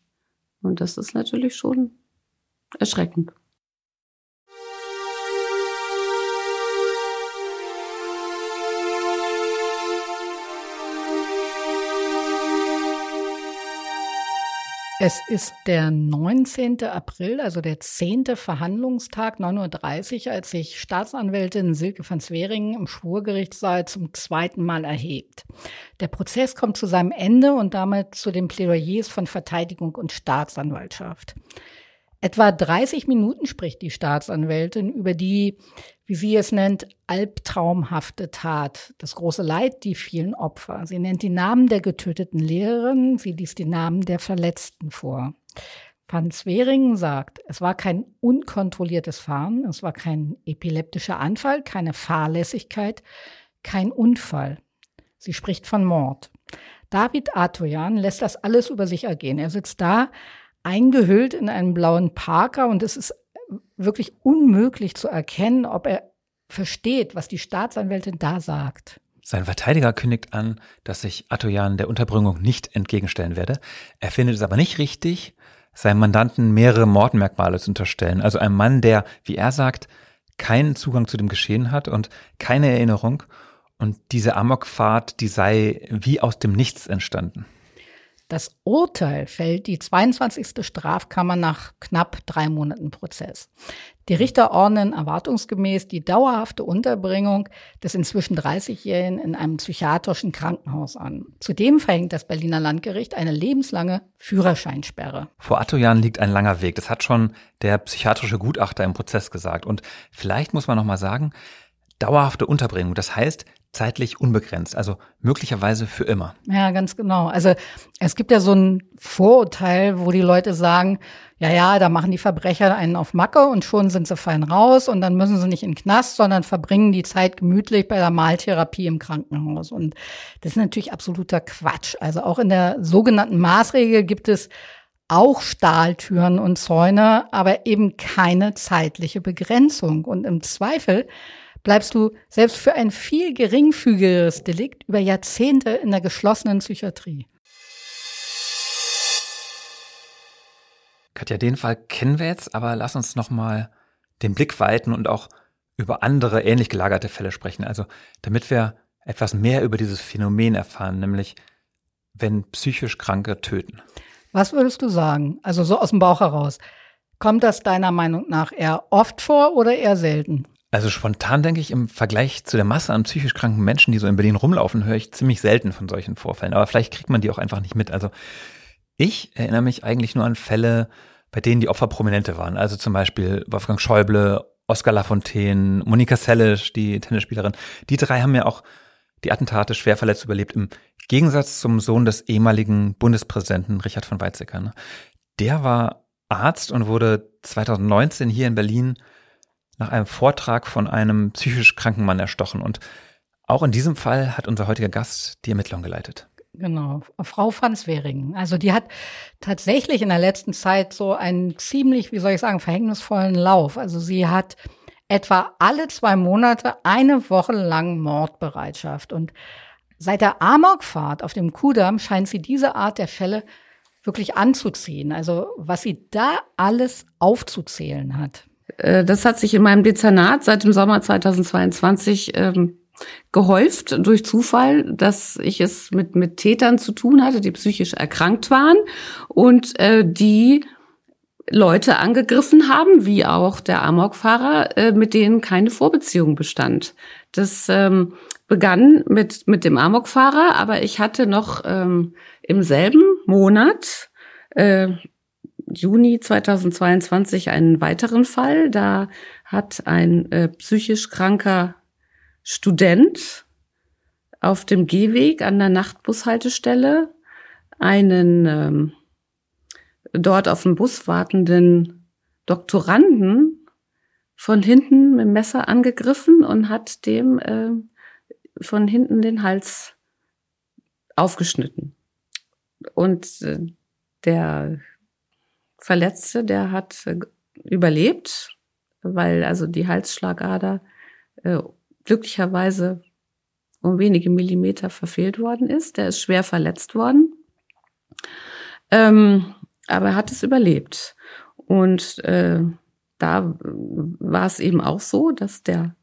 Und das ist natürlich schon erschreckend. Es ist der 19. April, also der 10. Verhandlungstag, 9.30 Uhr, als sich Staatsanwältin Silke van Sweringen im Schwurgerichtssaal zum zweiten Mal erhebt. Der Prozess kommt zu seinem Ende und damit zu den Plädoyers von Verteidigung und Staatsanwaltschaft. Etwa 30 Minuten spricht die Staatsanwältin über die, wie sie es nennt, albtraumhafte Tat, das große Leid, die vielen Opfer. Sie nennt die Namen der getöteten Lehrerinnen, sie liest die Namen der Verletzten vor. Van Zweringen sagt, es war kein unkontrolliertes Fahren, es war kein epileptischer Anfall, keine Fahrlässigkeit, kein Unfall. Sie spricht von Mord. David Atoyan lässt das alles über sich ergehen. Er sitzt da, eingehüllt in einen blauen Parker und es ist wirklich unmöglich zu erkennen, ob er versteht, was die Staatsanwältin da sagt. Sein Verteidiger kündigt an, dass sich Atoyan der Unterbringung nicht entgegenstellen werde. Er findet es aber nicht richtig, seinem Mandanten mehrere Mordmerkmale zu unterstellen. Also ein Mann, der, wie er sagt, keinen Zugang zu dem Geschehen hat und keine Erinnerung. Und diese Amokfahrt, die sei wie aus dem Nichts entstanden. Das Urteil fällt die 22. Strafkammer nach knapp drei Monaten Prozess. Die Richter ordnen erwartungsgemäß die dauerhafte Unterbringung des inzwischen 30-Jährigen in einem psychiatrischen Krankenhaus an. Zudem verhängt das Berliner Landgericht eine lebenslange Führerscheinsperre. Vor Attojan liegt ein langer Weg. Das hat schon der psychiatrische Gutachter im Prozess gesagt. Und vielleicht muss man noch mal sagen, dauerhafte Unterbringung. Das heißt, zeitlich unbegrenzt, also möglicherweise für immer. Ja, ganz genau. Also es gibt ja so ein Vorurteil, wo die Leute sagen, ja, ja, da machen die Verbrecher einen auf Macke und schon sind sie fein raus und dann müssen sie nicht in den Knast, sondern verbringen die Zeit gemütlich bei der Maltherapie im Krankenhaus. Und das ist natürlich absoluter Quatsch. Also auch in der sogenannten Maßregel gibt es auch Stahltüren und Zäune, aber eben keine zeitliche Begrenzung. Und im Zweifel bleibst du selbst für ein viel geringfügigeres Delikt über Jahrzehnte in der geschlossenen Psychiatrie. Katja, den Fall kennen wir jetzt, aber lass uns noch mal den Blick weiten und auch über andere ähnlich gelagerte Fälle sprechen. Also, damit wir etwas mehr über dieses Phänomen erfahren, nämlich wenn psychisch Kranke töten. Was würdest du sagen? Also so aus dem Bauch heraus. Kommt das deiner Meinung nach eher oft vor oder eher selten? Also spontan denke ich, im Vergleich zu der Masse an psychisch kranken Menschen, die so in Berlin rumlaufen, höre ich ziemlich selten von solchen Vorfällen. Aber vielleicht kriegt man die auch einfach nicht mit. Also ich erinnere mich eigentlich nur an Fälle, bei denen die Opfer Prominente waren. Also zum Beispiel Wolfgang Schäuble, Oskar Lafontaine, Monika Sellisch, die Tennisspielerin. Die drei haben ja auch die Attentate schwer verletzt überlebt. Im Gegensatz zum Sohn des ehemaligen Bundespräsidenten Richard von Weizsäcker. Ne? Der war Arzt und wurde 2019 hier in Berlin nach einem Vortrag von einem psychisch kranken Mann erstochen. Und auch in diesem Fall hat unser heutiger Gast die Ermittlung geleitet. Genau, Frau Sveringen. Also die hat tatsächlich in der letzten Zeit so einen ziemlich, wie soll ich sagen, verhängnisvollen Lauf. Also sie hat etwa alle zwei Monate eine Woche lang Mordbereitschaft. Und seit der Amokfahrt auf dem Kudamm scheint sie diese Art der Fälle wirklich anzuziehen. Also was sie da alles aufzuzählen hat. Äh, das hat sich in meinem Dezernat seit dem Sommer 2022 ähm, gehäuft durch Zufall, dass ich es mit, mit Tätern zu tun hatte, die psychisch erkrankt waren und äh, die Leute angegriffen haben, wie auch der Amokfahrer, äh, mit denen keine Vorbeziehung bestand. Das ähm, begann mit, mit dem Amokfahrer, aber ich hatte noch ähm, im selben Monat äh, Juni 2022 einen weiteren Fall. Da hat ein äh, psychisch kranker Student auf dem Gehweg an der Nachtbushaltestelle einen ähm, dort auf dem Bus wartenden Doktoranden von hinten mit dem Messer angegriffen und hat dem äh, von hinten den Hals aufgeschnitten. Und äh, der Verletzte, der hat äh, überlebt, weil also die Halsschlagader äh, glücklicherweise um wenige Millimeter verfehlt worden ist. Der ist schwer verletzt worden. Ähm, aber er hat es überlebt. Und äh, da war es eben auch so, dass der,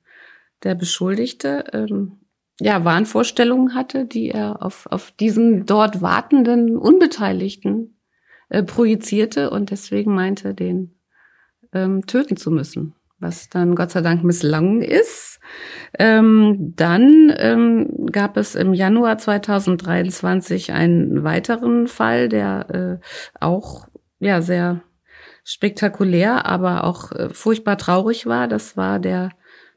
der Beschuldigte ähm, ja Wahnvorstellungen hatte, die er auf, auf diesen dort wartenden Unbeteiligten äh, projizierte und deswegen meinte, den ähm, töten zu müssen, was dann Gott sei Dank misslungen ist. Ähm, dann ähm, gab es im Januar 2023 einen weiteren Fall, der äh, auch ja sehr spektakulär, aber auch äh, furchtbar traurig war. Das war der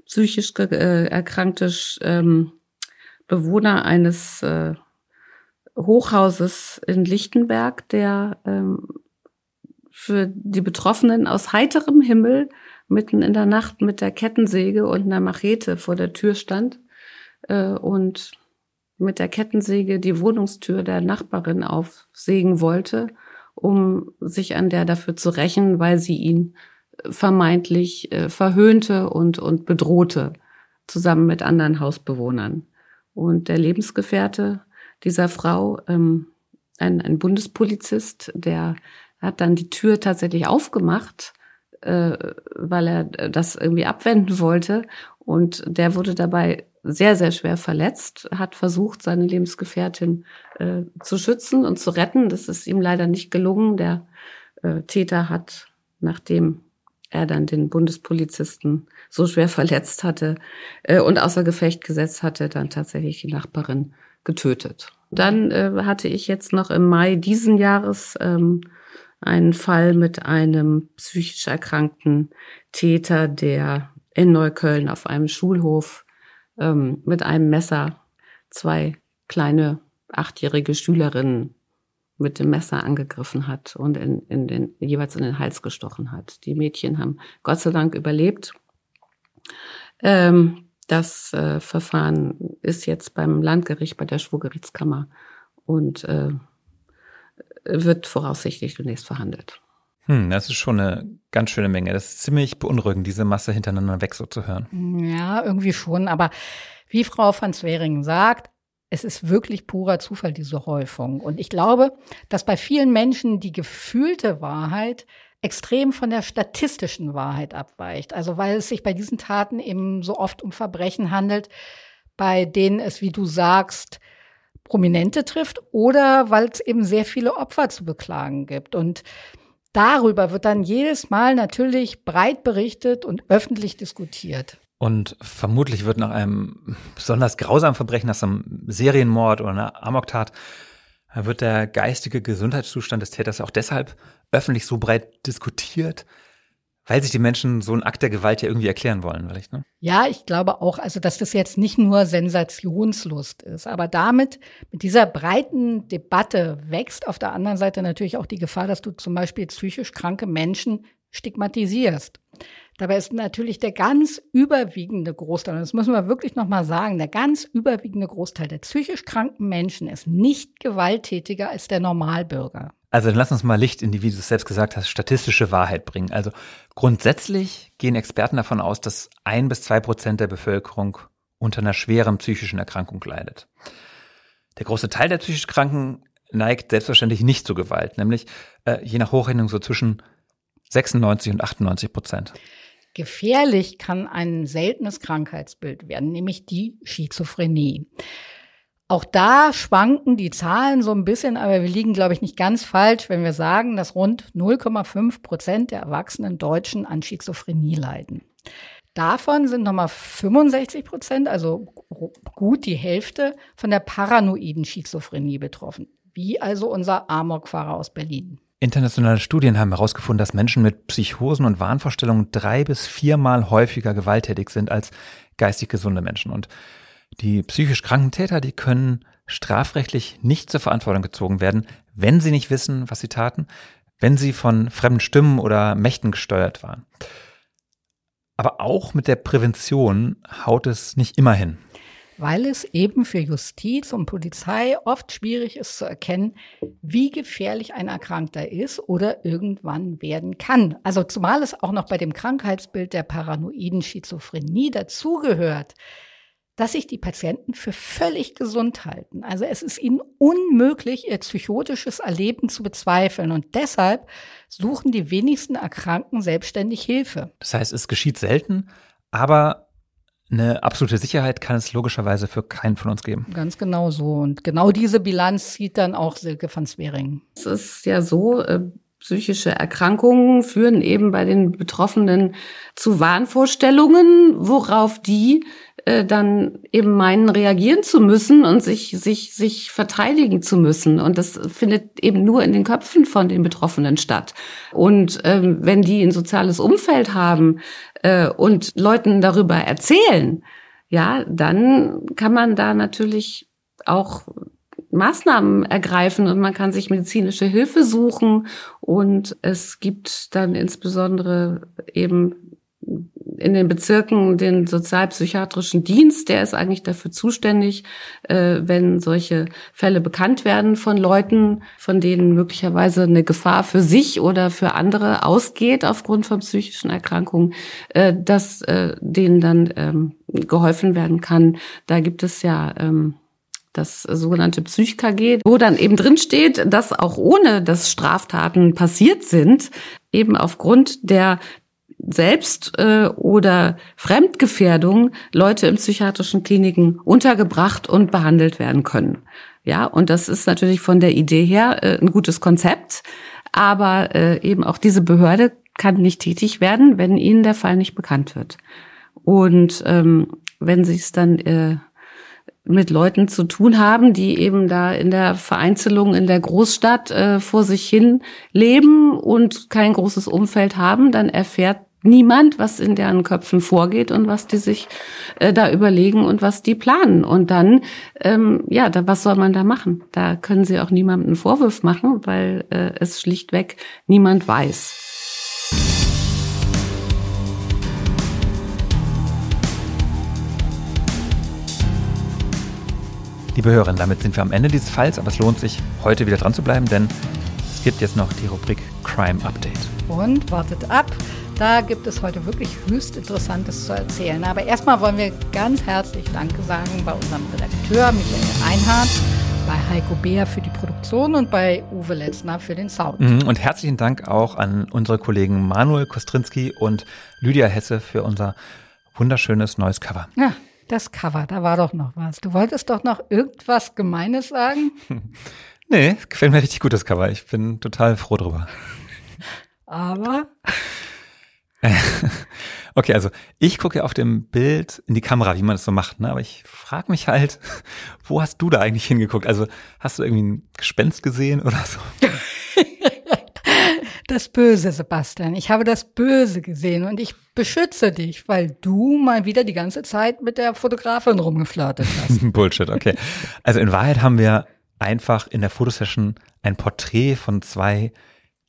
psychisch äh, erkrankte ähm, Bewohner eines äh, Hochhauses in Lichtenberg, der ähm, für die Betroffenen aus heiterem Himmel mitten in der Nacht mit der Kettensäge und einer Machete vor der Tür stand äh, und mit der Kettensäge die Wohnungstür der Nachbarin aufsägen wollte, um sich an der dafür zu rächen, weil sie ihn vermeintlich äh, verhöhnte und, und bedrohte. zusammen mit anderen Hausbewohnern. Und der Lebensgefährte dieser Frau, ähm, ein, ein Bundespolizist, der hat dann die Tür tatsächlich aufgemacht, äh, weil er das irgendwie abwenden wollte. Und der wurde dabei sehr, sehr schwer verletzt, hat versucht, seine Lebensgefährtin äh, zu schützen und zu retten. Das ist ihm leider nicht gelungen. Der äh, Täter hat, nachdem er dann den Bundespolizisten so schwer verletzt hatte äh, und außer Gefecht gesetzt hatte, dann tatsächlich die Nachbarin getötet. Dann äh, hatte ich jetzt noch im Mai diesen Jahres ähm, einen Fall mit einem psychisch erkrankten Täter, der in Neukölln auf einem Schulhof ähm, mit einem Messer zwei kleine achtjährige Schülerinnen mit dem Messer angegriffen hat und in, in den, jeweils in den Hals gestochen hat. Die Mädchen haben Gott sei Dank überlebt. Ähm, das äh, Verfahren ist jetzt beim Landgericht, bei der Schwurgerichtskammer und äh, wird voraussichtlich demnächst verhandelt. Hm, das ist schon eine ganz schöne Menge. Das ist ziemlich beunruhigend, diese Masse hintereinander weg so zu hören. Ja, irgendwie schon. Aber wie Frau van Zweringen sagt, es ist wirklich purer Zufall, diese Häufung. Und ich glaube, dass bei vielen Menschen die gefühlte Wahrheit extrem von der statistischen Wahrheit abweicht. Also weil es sich bei diesen Taten eben so oft um Verbrechen handelt, bei denen es, wie du sagst, Prominente trifft oder weil es eben sehr viele Opfer zu beklagen gibt. Und darüber wird dann jedes Mal natürlich breit berichtet und öffentlich diskutiert. Und vermutlich wird nach einem besonders grausamen Verbrechen, nach einem Serienmord oder einer Amoktat, wird der geistige Gesundheitszustand des Täters auch deshalb öffentlich so breit diskutiert, weil sich die Menschen so einen Akt der Gewalt ja irgendwie erklären wollen, vielleicht, ne? Ja, ich glaube auch, also dass das jetzt nicht nur Sensationslust ist, aber damit, mit dieser breiten Debatte wächst auf der anderen Seite natürlich auch die Gefahr, dass du zum Beispiel psychisch kranke Menschen stigmatisierst. Dabei ist natürlich der ganz überwiegende Großteil, und das müssen wir wirklich nochmal sagen, der ganz überwiegende Großteil der psychisch kranken Menschen ist nicht gewalttätiger als der Normalbürger. Also dann lass uns mal Licht in die, wie du es selbst gesagt hast, statistische Wahrheit bringen. Also grundsätzlich gehen Experten davon aus, dass ein bis zwei Prozent der Bevölkerung unter einer schweren psychischen Erkrankung leidet. Der große Teil der psychisch Kranken neigt selbstverständlich nicht zu Gewalt, nämlich äh, je nach Hochrechnung so zwischen 96 und 98 Prozent. Gefährlich kann ein seltenes Krankheitsbild werden, nämlich die Schizophrenie. Auch da schwanken die Zahlen so ein bisschen, aber wir liegen, glaube ich, nicht ganz falsch, wenn wir sagen, dass rund 0,5 Prozent der erwachsenen Deutschen an Schizophrenie leiden. Davon sind nochmal 65 Prozent, also gut die Hälfte, von der paranoiden Schizophrenie betroffen. Wie also unser Amok-Fahrer aus Berlin. Internationale Studien haben herausgefunden, dass Menschen mit Psychosen und Wahnvorstellungen drei bis viermal häufiger gewalttätig sind als geistig gesunde Menschen. Und die psychisch kranken Täter, die können strafrechtlich nicht zur Verantwortung gezogen werden, wenn sie nicht wissen, was sie taten, wenn sie von fremden Stimmen oder Mächten gesteuert waren. Aber auch mit der Prävention haut es nicht immer hin. Weil es eben für Justiz und Polizei oft schwierig ist zu erkennen, wie gefährlich ein Erkrankter ist oder irgendwann werden kann. Also zumal es auch noch bei dem Krankheitsbild der paranoiden Schizophrenie dazugehört, dass sich die Patienten für völlig gesund halten. Also es ist ihnen unmöglich, ihr psychotisches Erleben zu bezweifeln. Und deshalb suchen die wenigsten Erkrankten selbstständig Hilfe. Das heißt, es geschieht selten, aber eine absolute Sicherheit kann es logischerweise für keinen von uns geben. Ganz genau so. Und genau diese Bilanz zieht dann auch Silke van Swering. Es ist ja so, äh, psychische Erkrankungen führen eben bei den Betroffenen zu Wahnvorstellungen, worauf die äh, dann eben meinen, reagieren zu müssen und sich, sich, sich verteidigen zu müssen. Und das findet eben nur in den Köpfen von den Betroffenen statt. Und ähm, wenn die ein soziales Umfeld haben äh, und Leuten darüber erzählen, ja, dann kann man da natürlich auch Maßnahmen ergreifen und man kann sich medizinische Hilfe suchen und es gibt dann insbesondere eben in den Bezirken den sozialpsychiatrischen Dienst, der ist eigentlich dafür zuständig, äh, wenn solche Fälle bekannt werden von Leuten, von denen möglicherweise eine Gefahr für sich oder für andere ausgeht aufgrund von psychischen Erkrankungen, äh, dass äh, denen dann ähm, geholfen werden kann. Da gibt es ja ähm, das sogenannte PsychKG, wo dann eben drin steht, dass auch ohne dass Straftaten passiert sind, eben aufgrund der Selbst- äh, oder Fremdgefährdung Leute in psychiatrischen Kliniken untergebracht und behandelt werden können. Ja, und das ist natürlich von der Idee her äh, ein gutes Konzept, aber äh, eben auch diese Behörde kann nicht tätig werden, wenn ihnen der Fall nicht bekannt wird. Und ähm, wenn sie es dann äh, mit Leuten zu tun haben, die eben da in der Vereinzelung in der Großstadt äh, vor sich hin leben und kein großes Umfeld haben, dann erfährt niemand, was in deren Köpfen vorgeht und was die sich äh, da überlegen und was die planen. Und dann, ähm, ja, da, was soll man da machen? Da können sie auch niemandem einen Vorwurf machen, weil äh, es schlichtweg niemand weiß. Liebe Hörerinnen, damit sind wir am Ende dieses Falls, aber es lohnt sich, heute wieder dran zu bleiben, denn es gibt jetzt noch die Rubrik Crime Update. Und wartet ab, da gibt es heute wirklich höchst Interessantes zu erzählen. Aber erstmal wollen wir ganz herzlich Danke sagen bei unserem Redakteur Michael Einhardt, bei Heiko Beer für die Produktion und bei Uwe Letzner für den Sound. Mhm, und herzlichen Dank auch an unsere Kollegen Manuel Kostrinski und Lydia Hesse für unser wunderschönes neues Cover. Ja, das Cover, da war doch noch was. Du wolltest doch noch irgendwas Gemeines sagen? [LAUGHS] nee, gefällt mir richtig gut, das Cover. Ich bin total froh drüber. Aber. [LAUGHS] okay, also ich gucke auf dem Bild in die Kamera, wie man das so macht, ne? aber ich frage mich halt, [LAUGHS] wo hast du da eigentlich hingeguckt? Also hast du irgendwie ein Gespenst gesehen oder so? [LAUGHS] das Böse, Sebastian. Ich habe das Böse gesehen und ich beschütze dich, weil du mal wieder die ganze Zeit mit der Fotografin rumgeflirtet hast. Bullshit, okay. Also in Wahrheit haben wir einfach in der Fotosession ein Porträt von zwei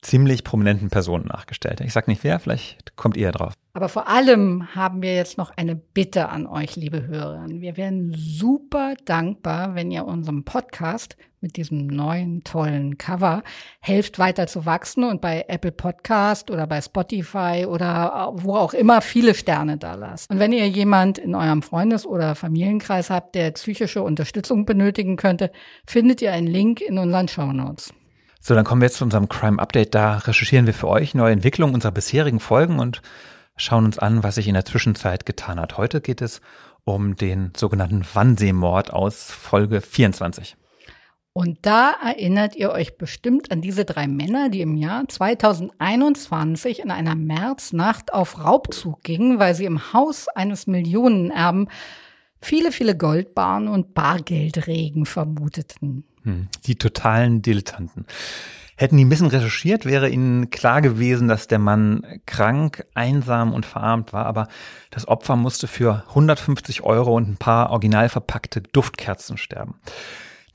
ziemlich prominenten Personen nachgestellt. Ich sag nicht wer, vielleicht kommt ihr drauf. Aber vor allem haben wir jetzt noch eine Bitte an euch, liebe Hörer. Wir wären super dankbar, wenn ihr unserem Podcast mit diesem neuen tollen Cover helft weiter zu wachsen und bei Apple Podcast oder bei Spotify oder wo auch immer viele Sterne da lasst. Und wenn ihr jemand in eurem Freundes- oder Familienkreis habt, der psychische Unterstützung benötigen könnte, findet ihr einen Link in unseren Show Notes. So, dann kommen wir jetzt zu unserem Crime Update. Da recherchieren wir für euch neue Entwicklungen unserer bisherigen Folgen und schauen uns an, was sich in der Zwischenzeit getan hat. Heute geht es um den sogenannten Wannsee-Mord aus Folge 24. Und da erinnert ihr euch bestimmt an diese drei Männer, die im Jahr 2021 in einer Märznacht auf Raubzug gingen, weil sie im Haus eines Millionenerben viele, viele Goldbarren und Bargeldregen vermuteten. Die totalen Dilettanten. Hätten die ein bisschen recherchiert, wäre ihnen klar gewesen, dass der Mann krank, einsam und verarmt war, aber das Opfer musste für 150 Euro und ein paar original verpackte Duftkerzen sterben.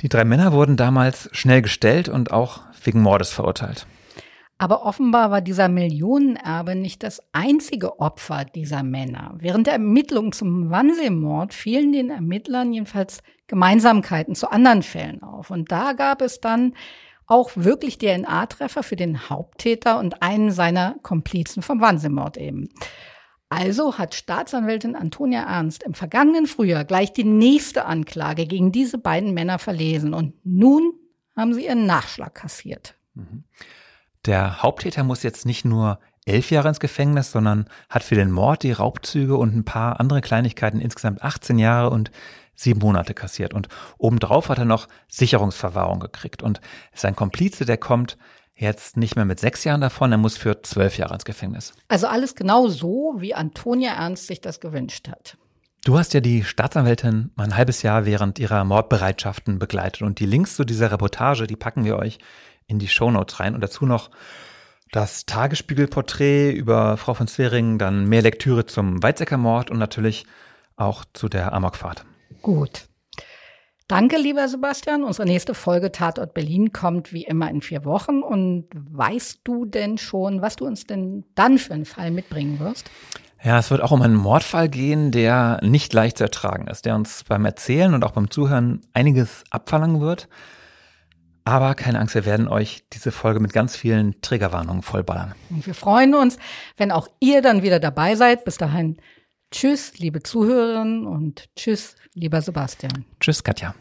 Die drei Männer wurden damals schnell gestellt und auch wegen Mordes verurteilt. Aber offenbar war dieser Millionenerbe nicht das einzige Opfer dieser Männer. Während der Ermittlungen zum Wannsee-Mord fielen den Ermittlern jedenfalls Gemeinsamkeiten zu anderen Fällen auf. Und da gab es dann auch wirklich DNA-Treffer für den Haupttäter und einen seiner Komplizen vom Wannsee-Mord eben. Also hat Staatsanwältin Antonia Ernst im vergangenen Frühjahr gleich die nächste Anklage gegen diese beiden Männer verlesen und nun haben sie ihren Nachschlag kassiert. Mhm. Der Haupttäter muss jetzt nicht nur elf Jahre ins Gefängnis, sondern hat für den Mord, die Raubzüge und ein paar andere Kleinigkeiten insgesamt 18 Jahre und sieben Monate kassiert. Und obendrauf hat er noch Sicherungsverwahrung gekriegt. Und sein Komplize, der kommt jetzt nicht mehr mit sechs Jahren davon, er muss für zwölf Jahre ins Gefängnis. Also alles genau so, wie Antonia Ernst sich das gewünscht hat. Du hast ja die Staatsanwältin mal ein halbes Jahr während ihrer Mordbereitschaften begleitet und die Links zu dieser Reportage, die packen wir euch in die Shownotes rein und dazu noch das Tagesspiegelporträt über Frau von Zwering, dann mehr Lektüre zum Weizsäcker-Mord und natürlich auch zu der Amokfahrt. Gut. Danke, lieber Sebastian. Unsere nächste Folge Tatort Berlin kommt wie immer in vier Wochen. Und weißt du denn schon, was du uns denn dann für einen Fall mitbringen wirst? Ja, es wird auch um einen Mordfall gehen, der nicht leicht zu ertragen ist, der uns beim Erzählen und auch beim Zuhören einiges abverlangen wird. Aber keine Angst, wir werden euch diese Folge mit ganz vielen Triggerwarnungen vollballern. Und wir freuen uns, wenn auch ihr dann wieder dabei seid. Bis dahin, tschüss, liebe Zuhörerinnen und tschüss, lieber Sebastian. Tschüss, Katja.